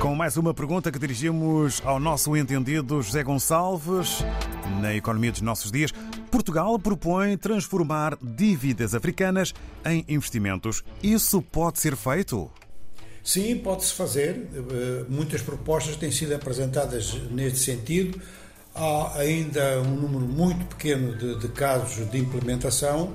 Com mais uma pergunta que dirigimos ao nosso entendido José Gonçalves. Na economia dos nossos dias, Portugal propõe transformar dívidas africanas em investimentos. Isso pode ser feito? Sim, pode-se fazer. Eh, muitas propostas têm sido apresentadas neste sentido. Há ainda um número muito pequeno de, de casos de implementação,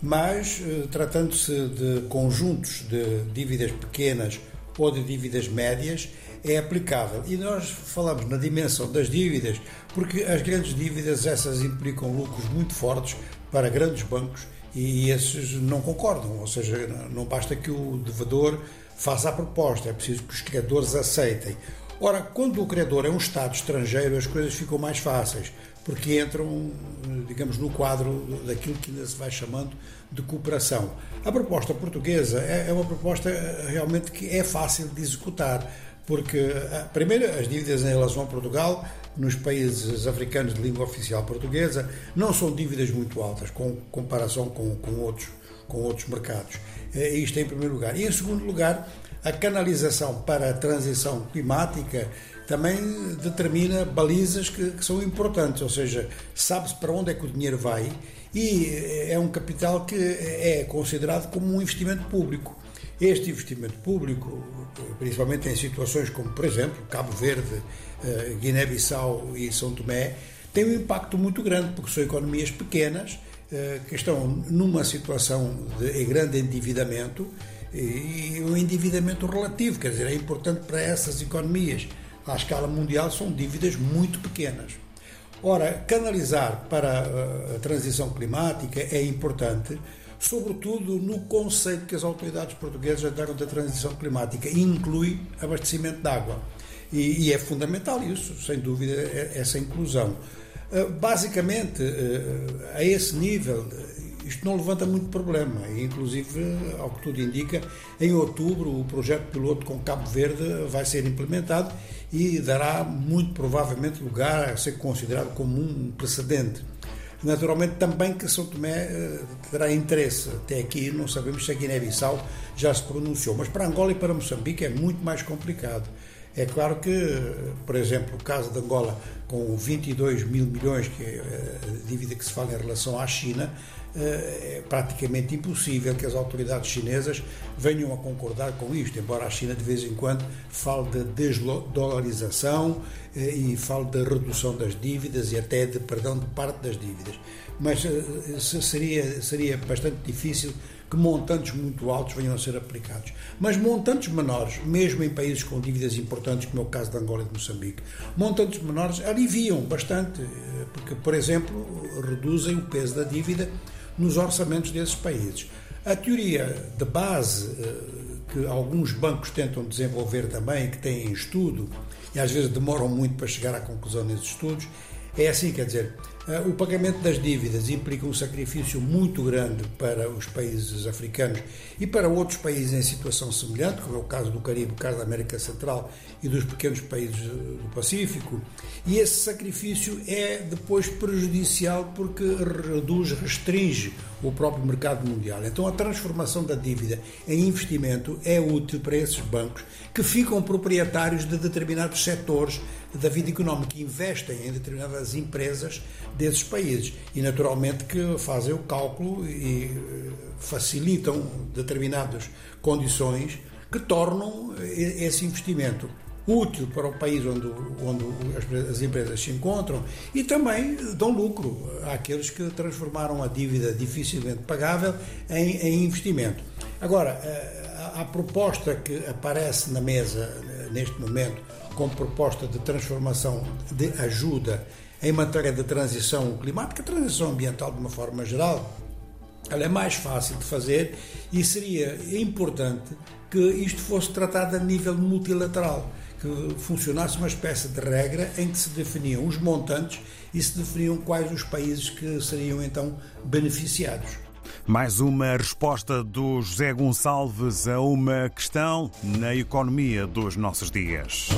mas eh, tratando-se de conjuntos de dívidas pequenas ou de dívidas médias, é aplicável. E nós falamos na dimensão das dívidas, porque as grandes dívidas, essas implicam lucros muito fortes para grandes bancos e esses não concordam, ou seja, não basta que o devedor faça a proposta, é preciso que os criadores aceitem. Ora, quando o criador é um Estado estrangeiro, as coisas ficam mais fáceis, porque entram, digamos, no quadro daquilo que ainda se vai chamando de cooperação. A proposta portuguesa é, é uma proposta eh, realmente que é fácil de executar porque, eh, primeiro, as dívidas em relação a Portugal, nos países africanos de língua oficial portuguesa, não são dívidas muito altas, com comparação com, com, outros, com outros mercados. Eh, isto em primeiro lugar. E, em segundo lugar, a canalização para a transição climática também determina balizas que, que são importantes, ou seja, sabe-se para onde é que o dinheiro vai e eh, é um capital que é considerado como um investimento público. Este investimento público, principalmente em situações como, por exemplo, Cabo Verde, eh, Guiné-Bissau e São Tomé, tem um impacto muito grande, porque são economias pequenas eh, que estão numa situação de grande endividamento e um endividamento relativo, quer dizer, é importante para essas economias. À escala mundial são dívidas muito pequenas. Ora, canalizar para eh, a transição climática é importante sobretudo no conceito que as autoridades portuguesas deram da transição climática, inclui abastecimento de água. E, e é fundamental isso, sem dúvida, é, essa inclusão. Ah, basicamente, ah, a esse nível, isto não levanta muito problema. E, inclusive, ao que tudo indica, em outubro o projeto piloto com Cabo Verde vai ser implementado e dará muito provavelmente lugar a ser considerado como um precedente. Naturalmente também que São Tomé eh, terá interesse. Até aqui não sabemos se a Guiné-Bissau já se pronunciou, mas para Angola e para Moçambique é muito mais complicado. É claro que, por exemplo, o caso de Angola, com 22 mil milhões, que é a dívida que se fala em relação à China, eh, é praticamente impossível que as autoridades chinesas venham a concordar com isto, embora a China de vez em quando fale de desdolarização eh, e fale de redução das dívidas e até de perdão de parte das dívidas. Mas eh, seria, seria bastante difícil que montantes muito altos venham a ser aplicados. Mas montantes menores, mesmo em países com dívidas importantes, como é o caso de Angola e de Moçambique, montantes menores aliviam bastante, porque, por exemplo, reduzem o peso da dívida nos orçamentos desses países. A teoria de base eh, que alguns bancos tentam desenvolver também, que têm em estudo, e às vezes demoram muito para chegar à conclusão nesses estudos, é assim, quer dizer, eh, o pagamento das dívidas implica um sacrifício muito grande para os países africanos e para outros países em situação semelhante, como é o caso do Caribe, o caso da América Central e dos pequenos países do Pacífico, e esse sacrifício é depois prejudicial porque reduz, restringe o próprio mercado mundial. Então a transformação da dívida em investimento é útil para esses bancos que ficam proprietários de determinados setores da vida económica, investem em determinadas empresas desses países e naturalmente que fazem o cálculo e eh, facilitam determinadas condições que tornam esse investimento útil para o país onde, onde as, empresas se encontram e também dão lucro àqueles que transformaram a dívida dificilmente pagável em, em investimento. Agora, a, a, proposta que aparece na mesa neste momento como proposta de transformação de ajuda em matéria de transição climática, transição ambiental de uma forma geral, ela é mais fácil de fazer e seria importante que isto fosse tratado a nível multilateral que funcionasse uma espécie de regra em que se definiam os montantes e se definiam quais os países que seriam então beneficiados. Mais uma resposta do José Gonçalves a uma questão na economia dos nossos dias.